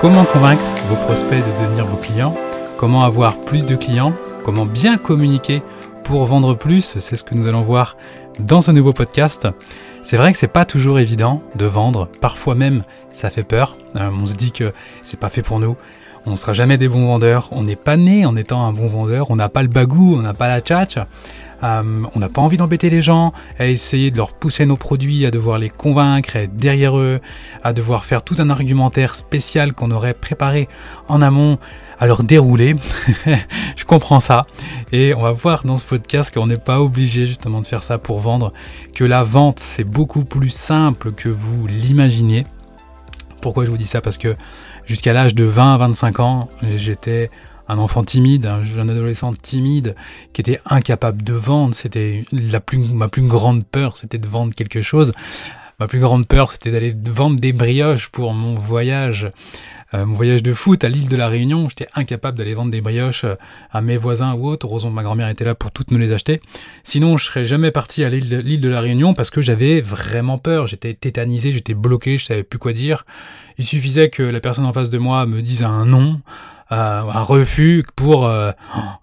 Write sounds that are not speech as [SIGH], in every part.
Comment convaincre vos prospects de devenir vos clients? Comment avoir plus de clients? Comment bien communiquer pour vendre plus? C'est ce que nous allons voir dans ce nouveau podcast. C'est vrai que c'est pas toujours évident de vendre, parfois même ça fait peur. Euh, on se dit que c'est pas fait pour nous. On ne sera jamais des bons vendeurs. On n'est pas né en étant un bon vendeur. On n'a pas le bagou, on n'a pas la tchatch. Euh, on n'a pas envie d'embêter les gens, à essayer de leur pousser nos produits, à devoir les convaincre, à être derrière eux, à devoir faire tout un argumentaire spécial qu'on aurait préparé en amont, à leur dérouler. [LAUGHS] Je comprends ça. Et on va voir dans ce podcast qu'on n'est pas obligé justement de faire ça pour vendre, que la vente c'est beaucoup plus simple que vous l'imaginez. Pourquoi je vous dis ça? Parce que jusqu'à l'âge de 20 à 25 ans, j'étais un enfant timide, un jeune adolescent timide qui était incapable de vendre. C'était la plus, ma plus grande peur, c'était de vendre quelque chose. Ma plus grande peur, c'était d'aller vendre des brioches pour mon voyage, euh, mon voyage de foot à l'île de la Réunion. J'étais incapable d'aller vendre des brioches euh, à mes voisins ou autres. Heureusement, ma grand-mère était là pour toutes me les acheter. Sinon, je serais jamais parti à l'île de, de la Réunion parce que j'avais vraiment peur. J'étais tétanisé, j'étais bloqué, je savais plus quoi dire. Il suffisait que la personne en face de moi me dise un nom un refus pour euh,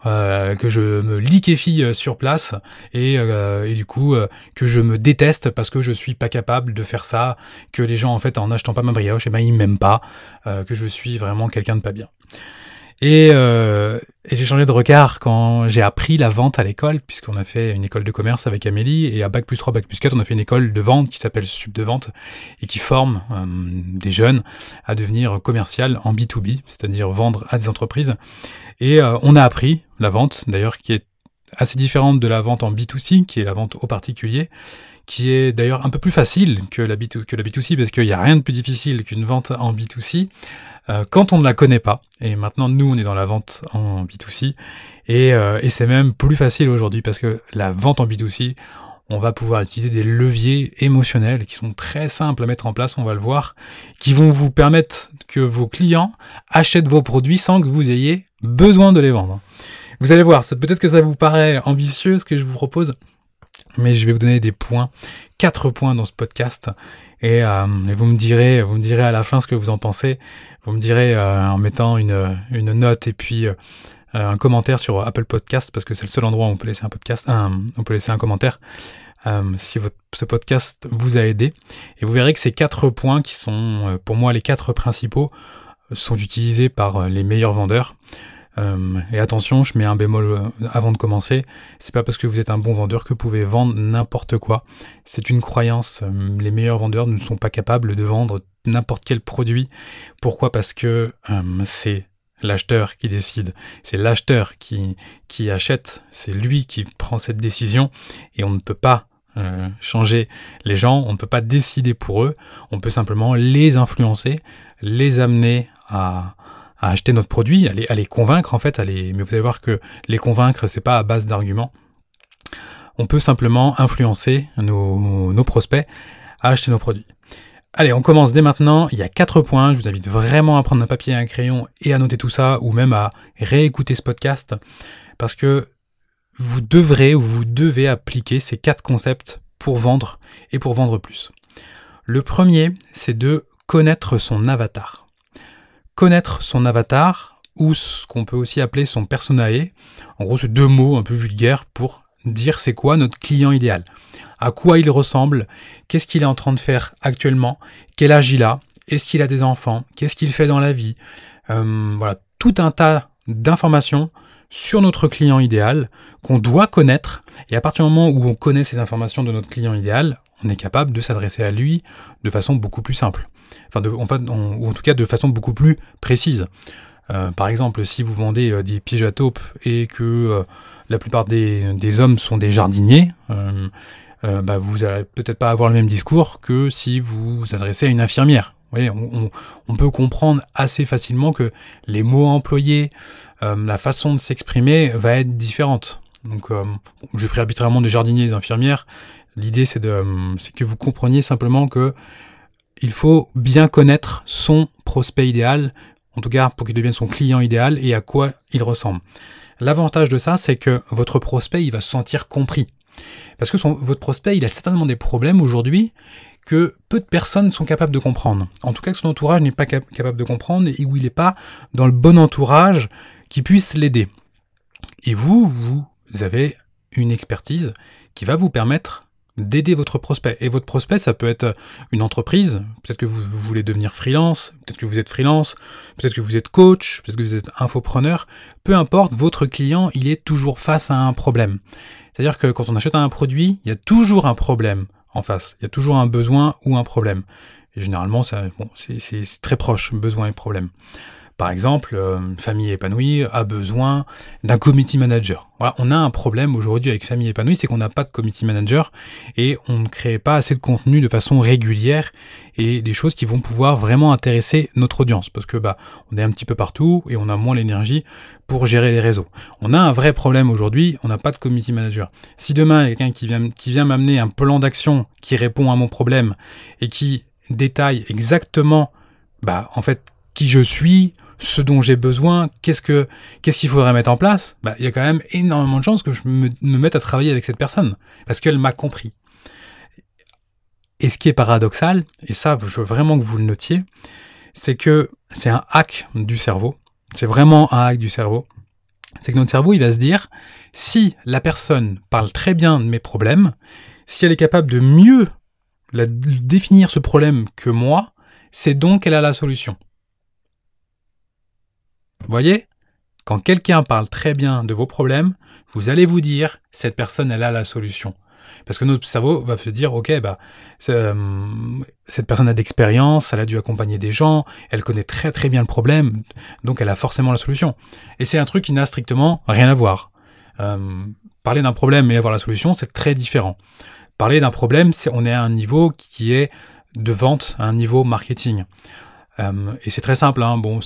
euh, que je me liquéfie sur place et, et du coup que je me déteste parce que je suis pas capable de faire ça, que les gens en fait en achetant pas ma brioche, et eh ben ils m'aiment pas, que je suis vraiment quelqu'un de pas bien. Euh, et, j'ai changé de regard quand j'ai appris la vente à l'école, puisqu'on a fait une école de commerce avec Amélie, et à Bac plus 3, Bac plus 4, on a fait une école de vente qui s'appelle Sub de vente, et qui forme euh, des jeunes à devenir commercial en B2B, c'est-à-dire vendre à des entreprises. Et euh, on a appris la vente, d'ailleurs, qui est assez différente de la vente en B2C, qui est la vente au particulier, qui est d'ailleurs un peu plus facile que la, B2, que la B2C, parce qu'il n'y a rien de plus difficile qu'une vente en B2C. Euh, quand on ne la connaît pas. Et maintenant, nous, on est dans la vente en B2C. Et, euh, et c'est même plus facile aujourd'hui parce que la vente en B2C, on va pouvoir utiliser des leviers émotionnels qui sont très simples à mettre en place, on va le voir, qui vont vous permettre que vos clients achètent vos produits sans que vous ayez besoin de les vendre. Vous allez voir, peut-être que ça vous paraît ambitieux ce que je vous propose, mais je vais vous donner des points, quatre points dans ce podcast, et, euh, et vous me direz, vous me direz à la fin ce que vous en pensez. Vous me direz euh, en mettant une, une, note et puis euh, un commentaire sur Apple Podcast parce que c'est le seul endroit où on peut laisser un podcast, on peut laisser un commentaire. Si ce podcast vous a aidé. Et vous verrez que ces quatre points qui sont pour moi les quatre principaux sont utilisés par les meilleurs vendeurs. Euh, et attention, je mets un bémol euh, avant de commencer. C'est pas parce que vous êtes un bon vendeur que vous pouvez vendre n'importe quoi. C'est une croyance. Euh, les meilleurs vendeurs ne sont pas capables de vendre n'importe quel produit. Pourquoi? Parce que c'est l'acheteur qui décide. C'est l'acheteur qui, qui achète. C'est lui qui prend cette décision. Et on ne peut pas changer les gens. On ne peut pas décider pour eux. On peut simplement les influencer, les amener à à acheter notre produit, à les, convaincre en fait, à mais vous allez voir que les convaincre, c'est pas à base d'arguments. On peut simplement influencer nos, nos prospects à acheter nos produits. Allez, on commence dès maintenant. Il y a quatre points. Je vous invite vraiment à prendre un papier et un crayon et à noter tout ça, ou même à réécouter ce podcast, parce que vous devrez ou vous devez appliquer ces quatre concepts pour vendre et pour vendre plus. Le premier, c'est de connaître son avatar connaître son avatar, ou ce qu'on peut aussi appeler son personae. En gros, c'est deux mots un peu vulgaires pour dire c'est quoi notre client idéal. À quoi il ressemble, qu'est-ce qu'il est en train de faire actuellement, quel âge il a, est-ce qu'il a des enfants, qu'est-ce qu'il fait dans la vie. Euh, voilà, tout un tas d'informations sur notre client idéal qu'on doit connaître. Et à partir du moment où on connaît ces informations de notre client idéal, on est capable de s'adresser à lui de façon beaucoup plus simple enfin, de, en tout cas de façon beaucoup plus précise. Euh, par exemple, si vous vendez euh, des pièges à taupe et que euh, la plupart des, hommes sont des jardiniers, bah, vous n'allez peut-être pas avoir le même discours que si vous vous adressez à une infirmière. Vous on, on, peut comprendre assez facilement que les mots employés, la façon de s'exprimer va être différente. Donc, je ferai arbitrairement des jardiniers et des infirmières. L'idée, c'est que vous compreniez simplement que il faut bien connaître son prospect idéal, en tout cas pour qu'il devienne son client idéal et à quoi il ressemble. L'avantage de ça, c'est que votre prospect, il va se sentir compris. Parce que votre prospect, il a certainement des problèmes aujourd'hui que peu de personnes sont capables de comprendre. En tout cas, que son entourage n'est pas capable de comprendre et où il n'est pas dans le bon entourage qui puisse l'aider. Et vous, vous avez une expertise qui va vous permettre d'aider votre prospect. Et votre prospect, ça peut être une entreprise, peut-être que vous, voulez devenir freelance, peut-être que vous êtes freelance, peut-être que vous êtes coach, peut-être que vous êtes infopreneur, peu importe, votre client, il est toujours face à un problème. C'est-à-dire que quand on achète un produit, il y a toujours un problème en face, il y a toujours un besoin ou un problème. Et généralement, c'est très proche, besoin et problème. Par exemple, euh, Famille épanouie a besoin d'un committee manager. On a un problème aujourd'hui avec Famille épanouie, c'est qu'on n'a pas de committee manager et on ne crée pas assez de contenu de façon régulière et des choses qui vont pouvoir vraiment intéresser notre audience parce que bah on est un petit peu partout et on a moins l'énergie pour gérer les réseaux. On a un vrai problème aujourd'hui, on n'a pas de committee manager. Si demain quelqu'un qui vient qui vient m'amener un plan d'action qui répond à mon problème et qui détaille exactement bah en fait qui je suis, ce dont j'ai besoin, qu'est-ce que qu'est-ce qu'il faudrait mettre en place, bah, il y a quand même énormément de chances que je me, mette à travailler avec cette personne parce qu'elle m'a compris. Et ce qui est paradoxal, et ça, je veux vraiment que vous le notiez, c'est que c'est un hack du cerveau. C'est vraiment un hack du cerveau. C'est que notre cerveau, il va se dire, si la personne parle très bien de mes problèmes, si elle est capable de mieux définir ce problème que moi, c'est donc qu'elle a la solution. Voyez Quand quelqu'un parle très bien de vos problèmes, vous allez vous dire, cette personne, elle a la solution. Parce que notre cerveau va se dire, ok, bah, euh, cette personne a d'expérience, elle a dû accompagner des gens, elle connaît très très bien le problème, donc elle a forcément la solution. Et c'est un truc qui n'a strictement rien à voir. Euh, parler d'un problème et avoir la solution, c'est très différent. Parler d'un problème, c'est on est à un niveau qui est de vente, à un niveau marketing. Euh, et c'est très simple, hein, bon,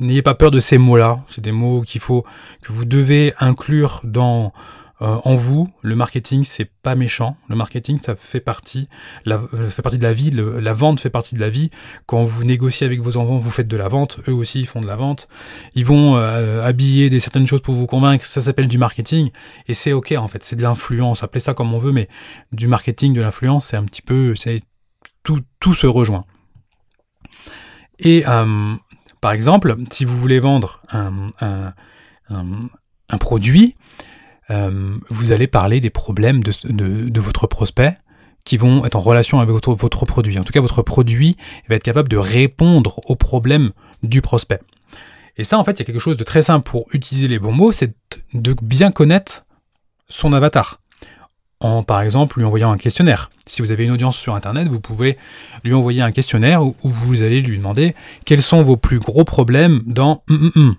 n'ayez pas peur de ces mots-là. C'est des mots qu'il faut, que vous devez inclure dans, euh, en vous. Le marketing, c'est pas méchant. Le marketing, ça fait partie, la, euh, fait partie de la vie. la vente fait partie de la vie. Quand vous négociez avec vos enfants, vous faites de la vente. Eux aussi, ils font de la vente. Ils vont habiller des certaines choses pour vous convaincre. Ça s'appelle du marketing. Et c'est ok, en fait. C'est de l'influence. Appelez ça comme on veut, mais du marketing, de l'influence, c'est un petit peu, c'est tout, tout se rejoint. Et euh, par exemple, si vous voulez vendre un, produit, euh, vous allez parler des problèmes de, votre prospect qui vont être en relation avec votre produit. En tout cas, votre produit va être capable de répondre aux problèmes du prospect. Et ça, en fait, il y a quelque chose de très simple pour utiliser les bons mots, c'est de bien connaître son avatar en par exemple lui envoyant un questionnaire. Si vous avez une audience sur Internet, vous pouvez lui envoyer un questionnaire où, vous allez lui demander quels sont vos plus gros problèmes dans hum, hum, hum.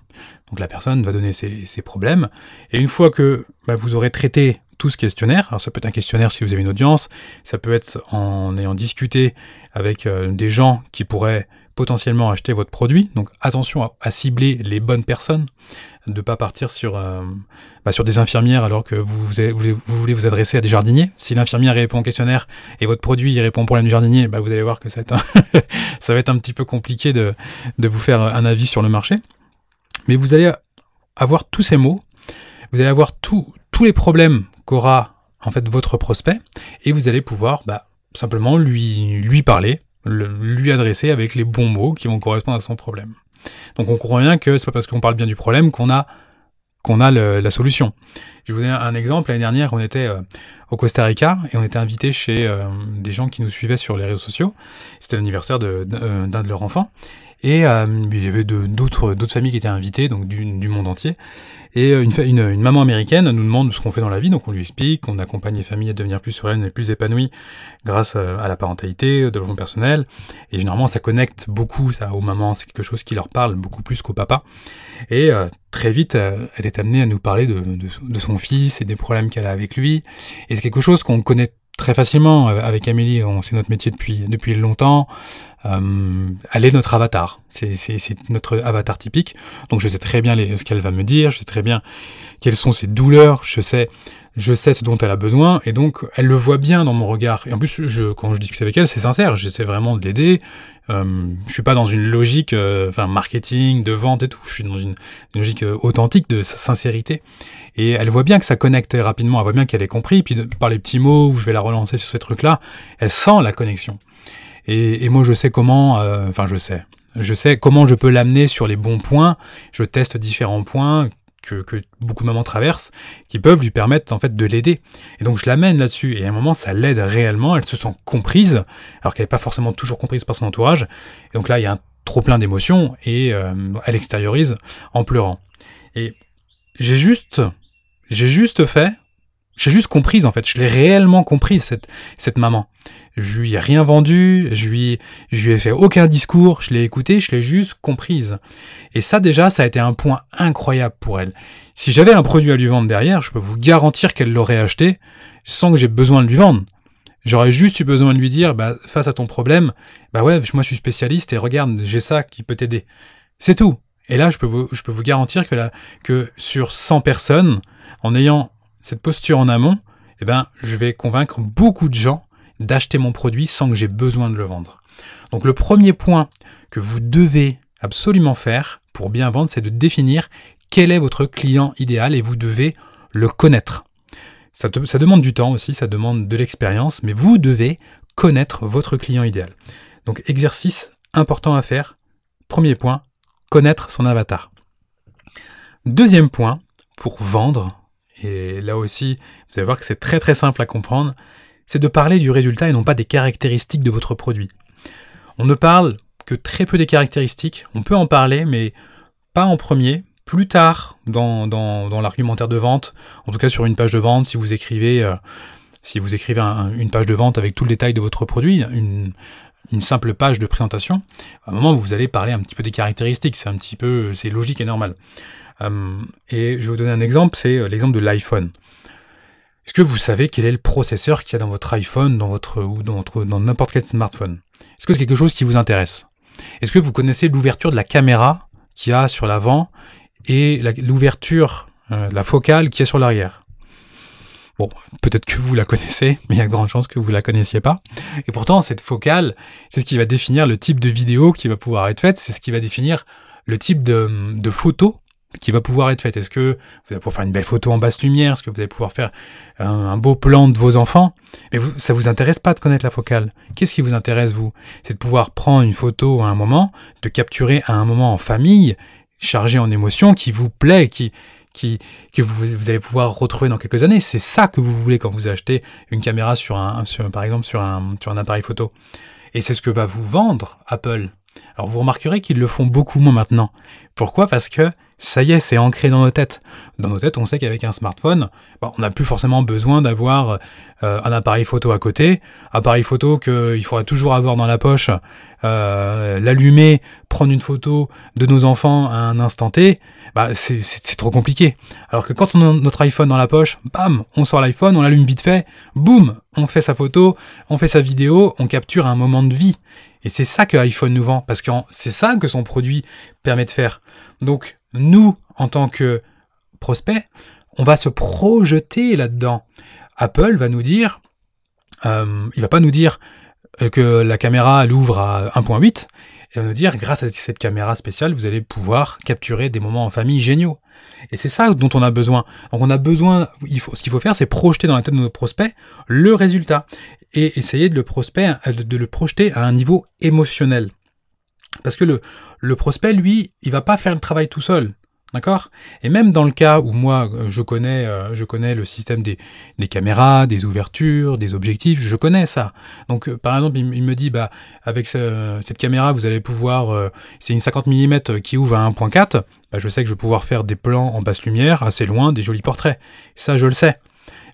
Donc la personne va donner ses, problèmes, et une fois que bah, vous aurez traité tout ce questionnaire, alors ça peut être un questionnaire si vous avez une audience, ça peut être en ayant discuté avec euh, des gens qui pourraient potentiellement acheter votre produit. Donc attention à, cibler les bonnes personnes, de pas partir sur, euh, bah, sur des infirmières alors que vous, voulez vous adresser à des jardiniers. Si l'infirmière répond au questionnaire et votre produit répond pour problème du jardinier, bah, vous allez voir que ça va, être un [LAUGHS] petit peu compliqué de, vous faire un avis sur le marché. Mais vous allez avoir tous ces mots, vous allez avoir tous les problèmes qu'aura en fait votre prospect et vous allez pouvoir bah, simplement lui parler lui adresser avec les bons mots qui vont correspondre à son problème. Donc on comprend bien que c'est pas parce qu'on parle bien du problème qu'on a qu'on a la solution. Je vous donne un exemple. L'année dernière, on était euh, au Costa Rica et on était invité chez euh, des gens qui nous suivaient sur les réseaux sociaux. C'était l'anniversaire euh, d'un de, leurs enfants. Et il y avait d'autres familles qui étaient invitées, donc du monde entier. Et euh, une, une, maman américaine nous demande ce qu'on fait dans la vie, donc on lui explique qu'on accompagne les familles à devenir plus sereines et plus épanouies grâce euh, à la parentalité, au développement personnel. Et généralement, ça connecte beaucoup ça aux mamans, c'est quelque chose qui leur parle beaucoup plus qu'au papa. Et euh, très vite, elle est amenée à nous parler de, de, son fils et des problèmes qu'elle a avec lui. Et c'est quelque chose qu'on connaît très facilement avec Amélie, on c'est notre métier depuis depuis longtemps. euh, elle est notre avatar. C'est notre avatar typique. Donc je sais très bien les, ce qu'elle va me dire, je sais très bien quelles sont ses douleurs, je sais, je sais ce dont elle a besoin, et donc elle le voit bien dans mon regard. Et en plus, je, quand je discute avec elle, c'est sincère, j'essaie vraiment de l'aider. Euh, je suis pas dans une logique, euh, enfin marketing, de vente et tout. Je suis dans une, logique euh, authentique de sincérité. Et elle voit bien que ça connecte rapidement. Elle voit bien qu'elle est compris. Puis par les petits mots où je vais la relancer sur ces trucs-là, elle sent la connexion. Et, moi, je sais comment, euh, enfin, je sais. Je sais comment je peux l'amener sur les bons points. Je teste différents points que, beaucoup de mamans traversent, qui peuvent lui permettre en fait de l'aider. Et donc je l'amène là-dessus. Et à un moment, ça l'aide réellement. Elle se sent comprise, alors qu'elle n'est pas forcément toujours comprise par son entourage. Et donc là, il y a un trop plein d'émotions et euh, elle extériorise en pleurant. Et j'ai juste, j'ai juste fait j'ai juste comprise en fait, je l'ai réellement comprise cette, cette maman. Je lui ai rien vendu, je lui, je lui ai fait aucun discours, je l'ai écoutée, je l'ai juste comprise. Et ça déjà, ça a été un point incroyable pour elle. Si j'avais un produit à lui vendre derrière, je peux vous garantir qu'elle l'aurait acheté sans que j'ai besoin de lui vendre. J'aurais juste eu besoin de lui dire, bah, face à ton problème, bah ouais, moi je suis spécialiste et regarde, j'ai ça qui peut t'aider. C'est tout. Et là, je peux vous, je peux vous garantir que, là, que sur 100 personnes, en ayant cette posture en amont, eh ben, je vais convaincre beaucoup de gens d'acheter mon produit sans que j'ai besoin de le vendre. Donc le premier point que vous devez absolument faire pour bien vendre, c'est de définir quel est votre client idéal et vous devez le connaître. Ça, ça demande du temps aussi, ça demande de l'expérience, mais vous devez connaître votre client idéal. Donc exercice important à faire. Premier point, connaître son avatar. Deuxième point, pour vendre, et là aussi, vous allez voir que c'est très très simple à comprendre, c'est de parler du résultat et non pas des caractéristiques de votre produit. On ne parle que très peu des caractéristiques, on peut en parler, mais pas en premier, plus tard dans, dans, l'argumentaire de vente, en tout cas sur une page de vente, si vous écrivez, euh, si vous écrivez une page de vente avec tout le détail de votre produit, une, une simple page de présentation, à un moment vous allez parler un petit peu des caractéristiques, c'est un petit peu, c'est logique et normal. Euh, et je vais vous donner un exemple, c'est euh, l'exemple de l'iPhone. Est-ce que vous savez quel est le processeur qu'il y a dans votre iPhone, dans votre ou dans dans n'importe quel smartphone? Est-ce que c'est quelque chose qui vous intéresse? Est-ce que vous connaissez l'ouverture de la caméra qu'il y a sur l'avant et l'ouverture, euh, la focale qui est sur l'arrière? Bon, peut-être que vous la connaissez, mais il y a de grandes chances que vous la connaissiez pas. Et pourtant, cette focale, c'est ce qui va définir le type de vidéo qui va pouvoir être faite, c'est ce qui va définir le type de, de photo qui va pouvoir être faite Est-ce que vous allez pouvoir faire une belle photo en basse lumière Est-ce que vous allez pouvoir faire un, beau plan de vos enfants? Mais vous, ça vous intéresse pas de connaître la focale. Qu'est-ce qui vous intéresse, vous? C'est de pouvoir prendre une photo à un moment, de capturer à un moment en famille, chargé en émotions, qui vous plaît, qui, qui, que vous, vous, allez pouvoir retrouver dans quelques années. C'est ça que vous voulez quand vous achetez une caméra sur un, sur, par exemple, sur un, sur un appareil photo. Et c'est ce que va vous vendre Apple. Alors vous remarquerez qu'ils le font beaucoup moins maintenant. Pourquoi? Parce que ça y est, c'est ancré dans nos têtes. Dans nos têtes, on sait qu'avec un smartphone, bah, on n'a plus forcément besoin d'avoir euh, un appareil photo à côté, appareil photo qu'il faudra toujours avoir dans la poche, euh, l'allumer, prendre une photo de nos enfants à un instant T, bah, c'est trop compliqué. Alors que quand on a notre iPhone dans la poche, bam, on sort l'iPhone, on l'allume vite fait, boum, on fait sa photo, on fait sa vidéo, on capture un moment de vie. Et c'est ça que iPhone nous vend, parce que c'est ça que son produit permet de faire. Donc, nous, en tant que prospect, on va se projeter là-dedans. Apple va nous dire, euh, il va pas nous dire euh, que la caméra l'ouvre à 1.8, il va nous dire, grâce à cette caméra spéciale, vous allez pouvoir capturer des moments en famille géniaux. Et c'est ça dont on a besoin. Donc on a besoin, il faut, ce qu'il faut faire, c'est projeter dans la tête de nos prospects le résultat et essayer de le, prospect, de le projeter à un niveau émotionnel. Parce que le, prospect, lui, il va pas faire le travail tout seul. D'accord? Et même dans le cas où moi, euh, je connais, euh, je connais le système des, caméras, des ouvertures, des objectifs, je connais ça. Donc, euh, par exemple, il, me dit, bah, avec cette caméra, vous allez pouvoir, c'est une 50 mm qui ouvre à 1.4, bah, je sais que je vais pouvoir faire des plans en basse lumière, assez loin, des jolis portraits. Ça, je le sais.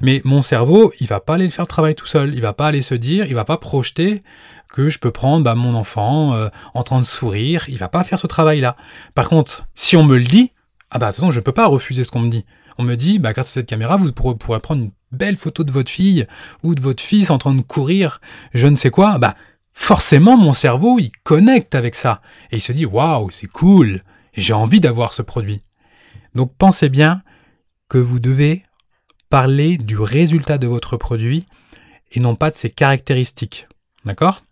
Mais mon cerveau, il va pas aller le faire le travail tout seul. Il va pas aller se dire, il va pas projeter que je peux prendre bah, mon enfant euh, en train de sourire. Il va pas faire ce travail-là. Par contre, si on me le dit, ah bah de toute façon, je peux pas refuser ce qu'on me dit. On me dit, bah grâce à cette caméra, vous pourrez prendre une belle photo de votre fille ou de votre fils en train de courir, je ne sais quoi. Bah forcément mon cerveau, il connecte avec ça. Et il se dit, waouh, c'est cool, j'ai envie d'avoir ce produit. Donc pensez bien que vous devez parler du résultat de votre produit et non pas de ses caractéristiques. D'accord?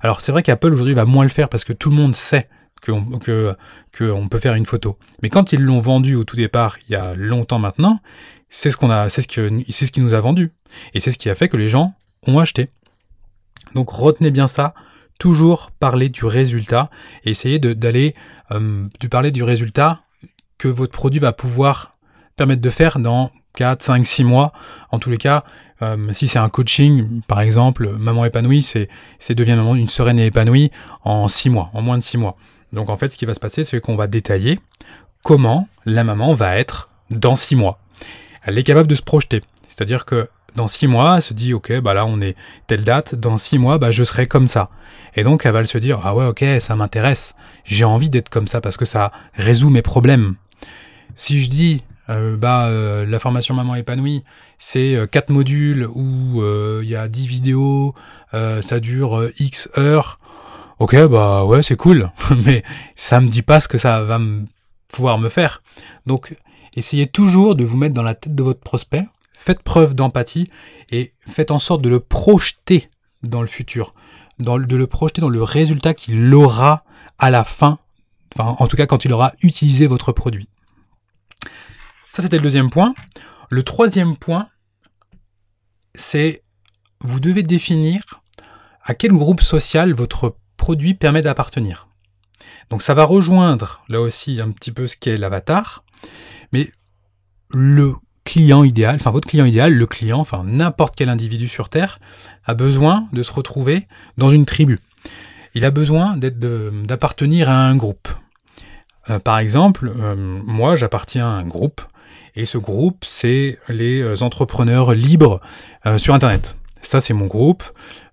Alors c'est vrai qu'Apple aujourd'hui va moins le faire parce que tout le monde sait qu'on peut faire une photo. Mais quand ils l'ont vendu au tout départ, il y a longtemps maintenant, c'est ce qu'on a, c'est ce qui nous a vendu. Et c'est ce qui a fait que les gens ont acheté. Donc retenez bien ça, toujours parler du résultat et essayez d'aller euh, parler du résultat que votre produit va pouvoir permettre de faire dans 4, 5, 6 mois. En tous les cas, euh, si c'est un coaching, par exemple, maman épanouie, c'est, c'est devient maman une sereine et épanouie en 6 mois, en moins de 6 mois. Donc en fait, ce qui va se passer, c'est qu'on va détailler comment la maman va être dans 6 mois. Elle est capable de se projeter. C'est-à-dire que dans six mois, elle se dit, ok, bah là on est telle date, dans six mois, bah je serai comme ça. Et donc elle va se dire, ah ouais, ok, ça m'intéresse, j'ai envie d'être comme ça parce que ça résout mes problèmes. Si je dis, euh, bah euh, la formation maman épanouie, c'est euh, quatre modules où il y a 10 vidéos, ça dure X heures. Ok, bah ouais, c'est cool, [LAUGHS] mais ça me dit pas ce que ça va pouvoir me faire. Donc, essayez toujours de vous mettre dans la tête de votre prospect faites preuve d'empathie et faites en sorte de le projeter dans le futur, de le projeter dans le résultat qu'il aura à la fin, enfin en tout cas quand il aura utilisé votre produit. Ça c'était le deuxième point. Le troisième point, c'est vous devez définir à quel groupe social votre produit permet d'appartenir. Donc ça va rejoindre là aussi un petit peu ce qu'est l'avatar, mais le client idéal, enfin votre client idéal, le client, enfin n'importe quel individu sur Terre, a besoin de se retrouver dans une tribu. Il a besoin d'appartenir à un groupe. Euh, par exemple, euh, moi j'appartiens à un groupe, et ce groupe, c'est les euh, entrepreneurs libres sur Internet. Ça, c'est mon groupe.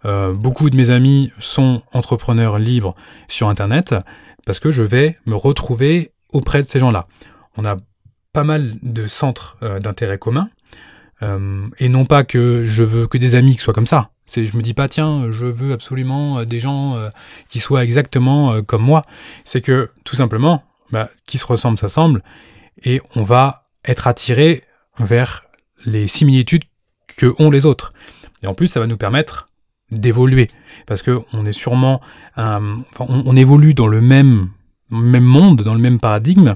beaucoup de mes amis sont entrepreneurs libres sur Internet parce que je vais me retrouver auprès de ces gens-là. On a pas mal de centres euh, d'intérêt commun. Euh, et non pas que je veux que des amis qui soient comme ça. C'est, je me dis pas, tiens, je veux absolument euh, des gens qui soient exactement comme moi. C'est que, tout simplement, bah, qui se ressemble s'assemble, et on va être attiré vers les similitudes que ont les autres. Et en plus, ça va nous permettre d'évoluer, parce que on est sûrement, on, on, évolue dans le même même monde, dans le même paradigme,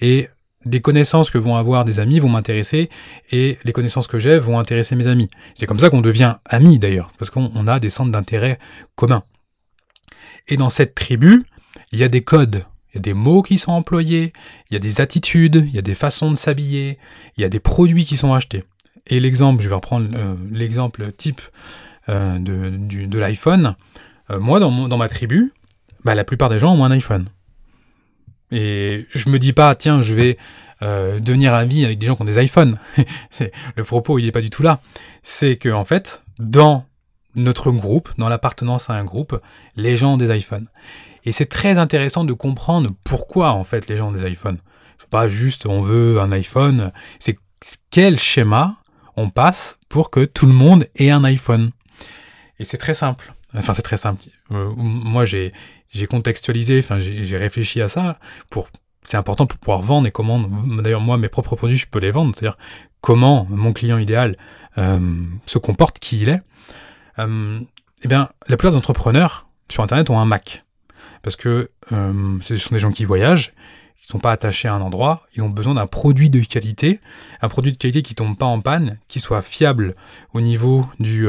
et des connaissances que vont avoir des amis vont m'intéresser et les connaissances que j'ai vont intéresser mes amis. C'est comme ça qu'on devient amis d'ailleurs, parce qu'on a des centres d'intérêt communs. Et dans cette tribu, il y a des codes, il y a des mots qui sont employés, il y a des attitudes, il y a des façons de s'habiller, il y a des produits qui sont achetés. Et l'exemple, je vais reprendre euh, l'exemple type euh, de, l'iPhone. Euh, moi, dans, ma tribu, bah, la plupart des gens ont un iPhone. Et je me dis pas, tiens, je vais devenir ami avec des gens qui ont des iPhones. [LAUGHS] le propos, il n'est pas du tout là. C'est que en fait, dans notre groupe, dans l'appartenance à un groupe, les gens ont des iPhones. Et c'est très intéressant de comprendre pourquoi en fait les gens ont des iPhones. C'est pas juste on veut un iPhone, c'est quel schéma on passe pour que tout le monde ait un iPhone. Et c'est très simple. Enfin, c'est très simple. Euh, moi, j'ai j'ai contextualisé, enfin j'ai réfléchi à ça pour c'est important pour pouvoir vendre et comment d'ailleurs moi mes propres produits je peux les vendre, c'est-à-dire comment mon client idéal euh, se comporte, qui il est. Euh, eh bien, la plupart des entrepreneurs sur Internet ont un Mac parce que euh, ce sont des gens qui voyagent, qui sont pas attachés à un endroit, ils ont besoin d'un produit de qualité, un produit de qualité qui tombe pas en panne, qui soit fiable au niveau du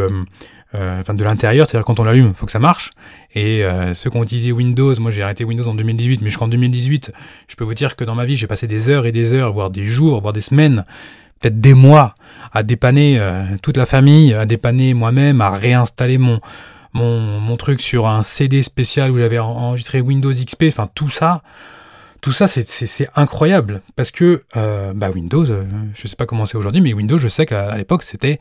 euh, enfin de l'intérieur, c'est-à-dire quand on l'allume, il faut que ça marche. Et euh, ceux qui ont utilisé Windows, moi j'ai arrêté Windows en 2018, mais jusqu'en 2018, je peux vous dire que dans ma vie, j'ai passé des heures et des heures, voire des jours, voire des semaines, peut-être des mois, à dépanner euh, toute la famille, à dépanner moi-même, à réinstaller mon, mon, truc sur un CD spécial où j'avais enregistré Windows XP, enfin tout ça. Tout ça, c'est incroyable parce que bah Windows, je sais pas comment c'est aujourd'hui, mais Windows, je sais qu'à l'époque, c'était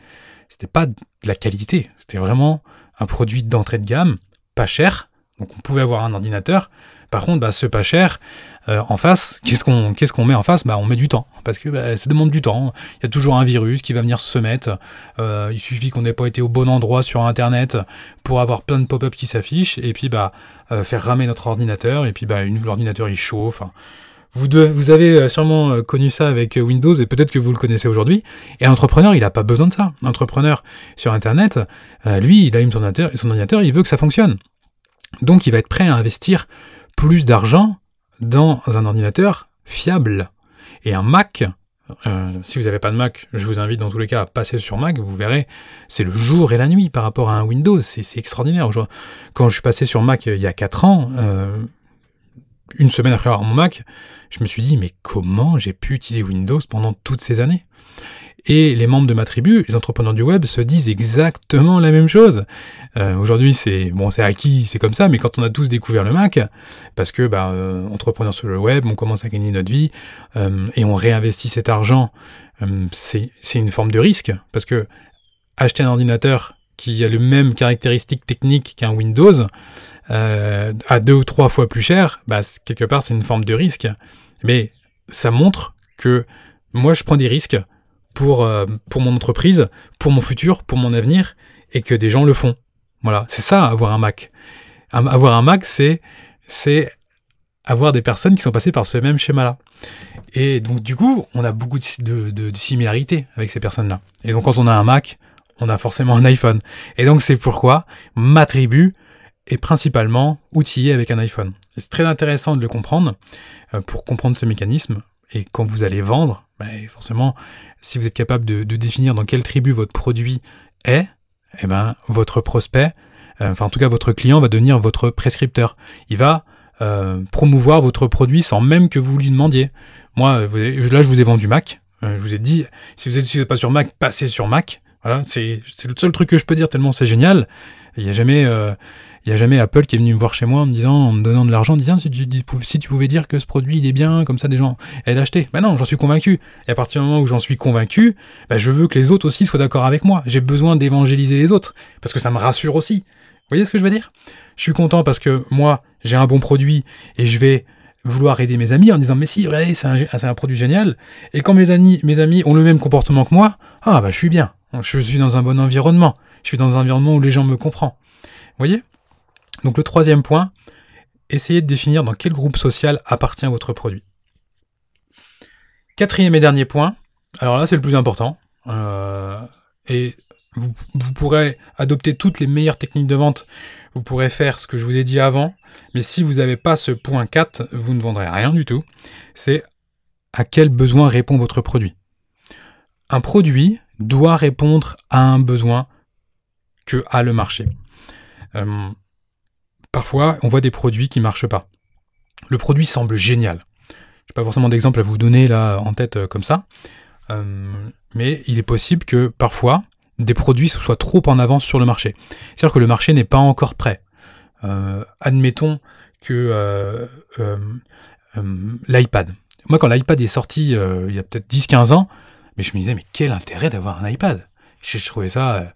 c'était pas de la qualité, c'était vraiment un produit d'entrée de gamme, pas cher, Donc on pouvait avoir un ordinateur. Par contre, bah, ce pas cher, euh, en face, qu'est-ce qu'on met en face? Bah, On met du temps, parce que bah, ça demande du temps. Il y a toujours un virus qui va venir se mettre. Euh, il suffit qu'on n'ait pas été au bon endroit sur Internet pour avoir plein de pop-up qui s'affichent, et puis bah, euh, faire ramer notre ordinateur, et puis bah, l'ordinateur il chauffe. Vous, vous avez sûrement connu ça avec Windows et peut-être que vous le connaissez aujourd'hui. Et entrepreneur, il n'a pas besoin de ça. Entrepreneur sur Internet, lui, il allume son ordinateur, son ordinateur, il veut que ça fonctionne. Donc il va être prêt à investir plus d'argent dans un ordinateur fiable. Et un Mac, euh, si vous n'avez pas de Mac, je vous invite dans tous les cas à passer sur Mac, vous verrez, c'est le jour et la nuit par rapport à un Windows, c'est extraordinaire. Quand je suis passé sur Mac euh, il y a 4 ans, euh, une semaine après avoir mon Mac, je me suis dit, mais comment j'ai pu utiliser Windows pendant toutes ces années? Et les membres de ma tribu, les entrepreneurs du web, se disent exactement la même chose. Euh, aujourd'hui, c'est bon, c'est acquis, c'est comme ça, mais quand on a tous découvert le Mac, parce que bah, euh, entrepreneurs sur le web, on commence à gagner notre vie euh, et on réinvestit cet argent, c'est une forme de risque, parce que acheter un ordinateur qui a le même caractéristique technique qu'un Windows à deux ou trois fois plus cher, bah, quelque part, c'est une forme de risque. Mais ça montre que moi, je prends des risques pour, euh, pour mon entreprise, pour mon futur, pour mon avenir, et que des gens le font. Voilà, c'est ça, avoir un Mac. Avoir un Mac, c'est, avoir des personnes qui sont passées par ce même schéma-là. Et donc, du coup, on a beaucoup de, de, similarités avec ces personnes-là. Et donc, quand on a un Mac, on a forcément un iPhone. Et donc, c'est pourquoi ma tribu est principalement outillée avec un iPhone. C'est très intéressant de le comprendre euh, pour comprendre ce mécanisme. Et quand vous allez vendre, ben, forcément, si vous êtes capable de, définir dans quelle tribu votre produit est, eh ben, votre prospect, euh, enfin en tout cas votre client va devenir votre prescripteur. Il va euh, promouvoir votre produit sans même que vous lui demandiez. Moi, là, je vous ai vendu Mac. Je vous ai dit, si vous n'êtes pas sur Mac, passez sur Mac. Voilà, c'est le seul truc que je peux dire tellement c'est génial. Il n'y a jamais, il n'y a jamais Apple qui est venu me voir chez moi en me disant, en me donnant de l'argent, en disant si tu, si tu pouvais dire que ce produit il est bien, comme ça des gens allaient l'acheter. Ben non, j'en suis convaincu. Et à partir du moment où j'en suis convaincu, ben je veux que les autres aussi soient d'accord avec moi. J'ai besoin d'évangéliser les autres parce que ça me rassure aussi. Vous voyez ce que je veux dire? Je suis content parce que moi j'ai un bon produit et je vais vouloir aider mes amis en disant mais si regardez c'est un, un, produit génial et quand mes amis mes amis ont le même comportement que moi ah bah je suis bien je suis dans un bon environnement. Je suis dans un environnement où les gens me comprennent. Vous voyez? Donc le troisième point, essayez de définir dans quel groupe social appartient votre produit. Quatrième et dernier point, alors là c'est le plus important, euh, et vous, pourrez adopter toutes les meilleures techniques de vente, vous pourrez faire ce que je vous ai dit avant, mais si vous n'avez pas ce point 4, vous ne vendrez rien du tout, c'est à quel besoin répond votre produit? Un produit doit répondre à un besoin que a le marché. Euh, Parfois, on voit des produits qui marchent pas. Le produit semble génial. Je n'ai pas forcément d'exemple à vous donner là en tête euh, comme ça, euh, mais il est possible que parfois des produits soient trop en avance sur le marché. C'est-à-dire que le marché n'est pas encore prêt. Admettons que l'iPad. Moi, quand l'iPad est sorti il y a peut-être 10-15 ans, mais je me disais, mais quel intérêt d'avoir un iPad? Je, trouvais ça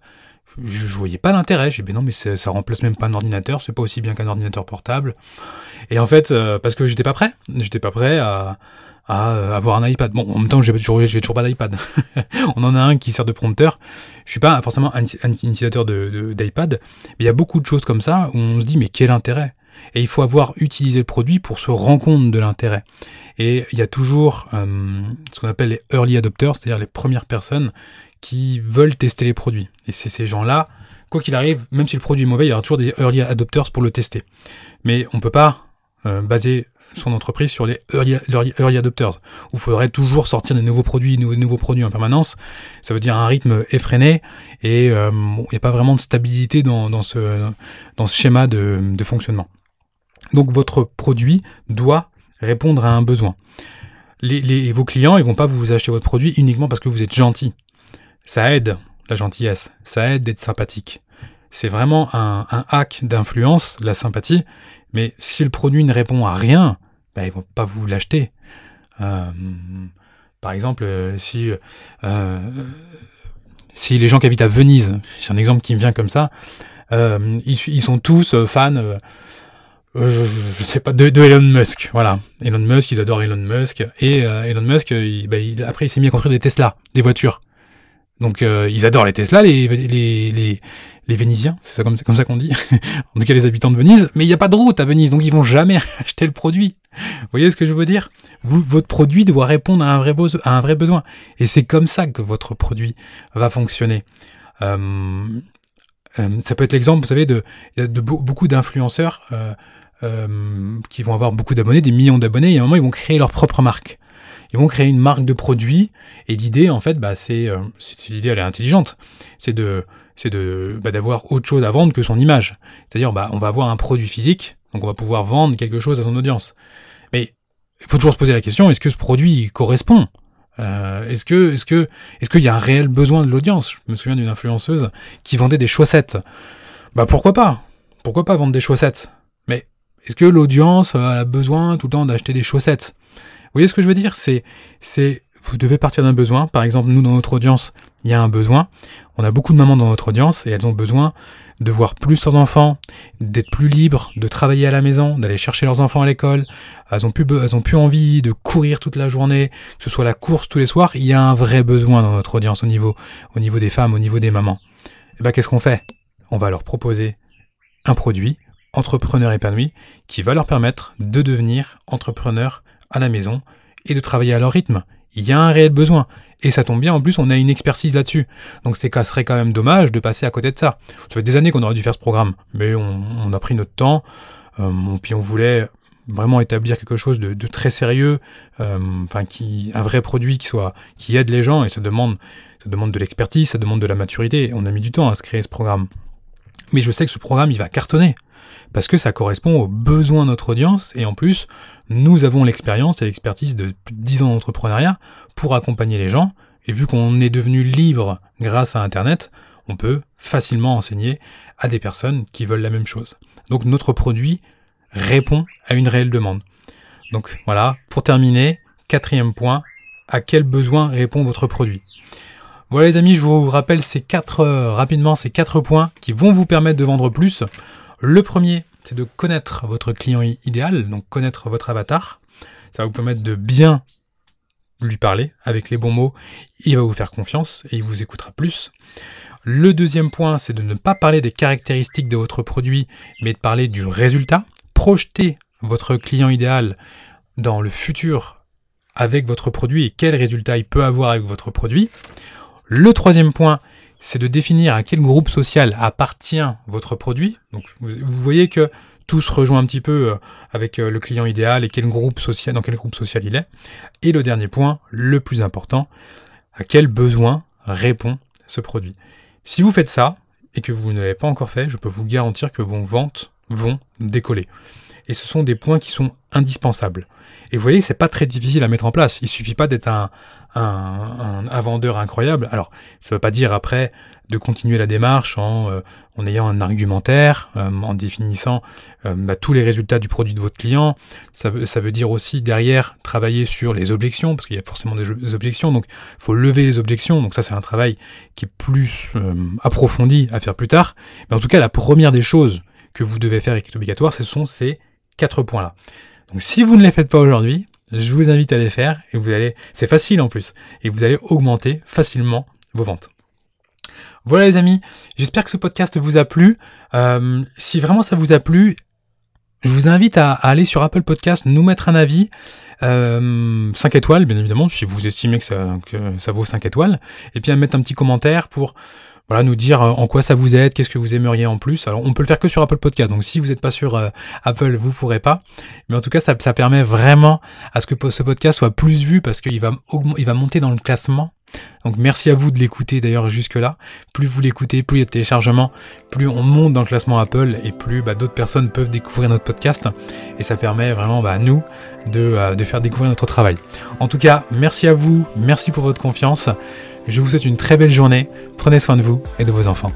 je, je voyais pas l'intérêt. J'ai dit, ben non, mais ça remplace même pas un ordinateur, c'est pas aussi bien qu'un ordinateur portable. Et en fait, euh, parce que j'étais pas prêt, j'étais pas prêt à, euh, avoir un iPad. Bon, en même temps, j'ai toujours, toujours pas d'iPad. [LAUGHS] On en a un qui sert de prompteur. Je suis pas forcément un, utilisateur de, d'iPad, mais il y a beaucoup de choses comme ça où on se dit, mais quel intérêt? Et il faut avoir utilisé le produit pour se rendre compte de l'intérêt. Et il y a toujours euh, ce qu'on appelle les early adopters, c'est-à-dire les premières personnes qui veulent tester les produits. Et c'est ces gens-là, quoi qu'il arrive, même si le produit est mauvais, il y aura toujours des early adopters pour le tester. Mais on ne peut pas euh, baser son entreprise sur les early, adopters, où il faudrait toujours sortir des nouveaux produits, nouveaux, nouveaux produits en permanence. Ça veut dire un rythme effréné et euh, il n'y a pas vraiment de stabilité dans, ce, schéma de fonctionnement. Donc votre produit doit répondre à un besoin. Vos clients, ils vont pas vous acheter votre produit uniquement parce que vous êtes gentil. Ça aide, la gentillesse, ça aide d'être sympathique. C'est vraiment un, hack d'influence, la sympathie, mais si le produit ne répond à rien, bah, ils vont pas vous l'acheter. Euh, par exemple, euh, si, euh, si les gens qui habitent à Venise, c'est un exemple qui me vient comme ça, ils, sont tous fans euh, je, sais pas, de, Elon Musk. Voilà. Elon Musk, ils adorent Elon Musk. Et euh, Elon Musk, bah, après, il s'est mis à construire des Tesla, des voitures. Donc, ils adorent les Tesla, les, les, les, les Vénisiens, c'est ça comme, comme ça qu'on dit. [LAUGHS] en tout cas, les habitants de Venise. Mais il n'y a pas de route à Venise, donc ils vont jamais [LAUGHS] acheter le produit. Vous voyez ce que je veux dire? Vous, Votre produit doit répondre à un vrai, à un vrai besoin. Et c'est comme ça que votre produit va fonctionner. Euh, euh, ça peut être l'exemple, vous savez, de, de beaucoup d'influenceurs euh, euh, qui vont avoir beaucoup d'abonnés, des millions d'abonnés, et à un moment, ils vont créer leur propre marque. Ils vont créer une marque de produit, et l'idée, en fait, bah, c'est, l'idée, elle est intelligente, c'est de, c'est de, bah, d'avoir autre chose à vendre que son image. C'est-à-dire, bah, on va avoir un produit physique, donc on va pouvoir vendre quelque chose à son audience. Mais il faut toujours se poser la question, est-ce que ce produit correspond? Euh, est-ce que, est-ce que, est-ce qu'il y a un réel besoin de l'audience? Je me souviens d'une influenceuse qui vendait des chaussettes. Bah pourquoi pas? Pourquoi pas vendre des chaussettes? Est-ce que l'audience a besoin tout le temps d'acheter des chaussettes? Vous voyez ce que je veux dire? C'est, c'est, vous devez partir d'un besoin. Par exemple, nous dans notre audience, il y a un besoin. On a beaucoup de mamans dans notre audience et elles ont besoin de voir plus leurs enfants, d'être plus libres, de travailler à la maison, d'aller chercher leurs enfants à l'école. Elles ont plus, elles ont plus envie de courir toute la journée, que ce soit la course tous les soirs. Il y a un vrai besoin dans notre audience au niveau, au niveau des femmes, au niveau des mamans. Et eh ben, qu'est-ce qu'on fait? On va leur proposer un produit, entrepreneur épanoui, qui va leur permettre de devenir entrepreneur à la maison et de travailler à leur rythme. Il y a un réel besoin. Et ça tombe bien, en plus, on a une expertise là-dessus. Donc c'est serait quand même dommage de passer à côté de ça. Ça fait des années qu'on aurait dû faire ce programme, mais on, a pris notre temps, euh, puis on voulait vraiment établir quelque chose de, très sérieux, euh, enfin qui un vrai produit qui soit qui aide les gens et ça demande ça demande de l'expertise, ça demande de la maturité. On a mis du temps à se créer ce programme. Mais je sais que ce programme il va cartonner parce que ça correspond aux besoins de notre audience et en plus, nous avons l'expérience et l'expertise de plus de 10 ans d'entrepreneuriat pour accompagner les gens et vu qu'on est devenu libre grâce à Internet, on peut facilement enseigner à des personnes qui veulent la même chose. Donc notre produit répond à une réelle demande. Donc voilà, pour terminer, quatrième point, à quel besoin répond votre produit? Voilà les amis, je vous rappelle ces quatre, euh, rapidement ces quatre points qui vont vous permettre de vendre plus. Le premier, c'est de connaître votre client idéal, donc connaître votre avatar. Ça va vous permettre de bien lui parler avec les bons mots. Il va vous faire confiance et il vous écoutera plus. Le deuxième point, c'est de ne pas parler des caractéristiques de votre produit, mais de parler du résultat. Projeter votre client idéal dans le futur avec votre produit et quel résultat il peut avoir avec votre produit. Le troisième point, c'est de définir à quel groupe social appartient votre produit. Donc vous voyez que tout se rejoint un petit peu euh, avec euh, le client idéal et quel groupe social, dans quel groupe social il est. Et le dernier point, le plus important, à quel besoin répond ce produit. Si vous faites ça et que vous ne l'avez pas encore fait, je peux vous garantir que vos ventes vont décoller. Et ce sont des points qui sont indispensables. Et vous voyez, c'est pas très difficile à mettre en place. Il suffit pas d'être un, un, vendeur incroyable. Alors, ça veut pas dire après de continuer la démarche en, euh, en ayant un argumentaire, euh, en définissant euh, bah, tous les résultats du produit de votre client. Ça veut, ça veut dire aussi derrière travailler sur les objections, parce qu'il y a forcément des, objections, donc il faut lever les objections. Donc ça, c'est un travail qui est plus approfondi à faire plus tard. Mais en tout cas, la première des choses que vous devez faire et qui est obligatoire, ce sont ces quatre points-là. Donc si vous ne les faites pas aujourd'hui, je vous invite à les faire et vous allez, c'est facile en plus, et vous allez augmenter facilement vos ventes. Voilà les amis, j'espère que ce podcast vous a plu. Euh, si vraiment ça vous a plu, je vous invite à, aller sur Apple Podcast, nous mettre un avis, euh, 5 étoiles bien évidemment, si vous estimez que ça, que ça vaut 5 étoiles, et puis à mettre un petit commentaire pour voilà, nous dire euh, en quoi ça vous aide, qu'est-ce que vous aimeriez en plus. Alors, on peut le faire que sur Apple Podcast. Donc, si vous n'êtes pas sur euh, Apple, vous pourrez pas. Mais en tout cas, ça, permet vraiment à ce que ce podcast soit plus vu parce qu'il va, il va monter dans le classement. Donc merci à vous de l'écouter d'ailleurs jusque-là. Plus vous l'écoutez, plus il y a de téléchargements, plus on monte dans le classement Apple et plus bah, d'autres personnes peuvent découvrir notre podcast. Et ça permet vraiment bah, à nous euh, de faire découvrir notre travail. En tout cas, merci à vous, merci pour votre confiance. Je vous souhaite une très belle journée, prenez soin de vous et de vos enfants.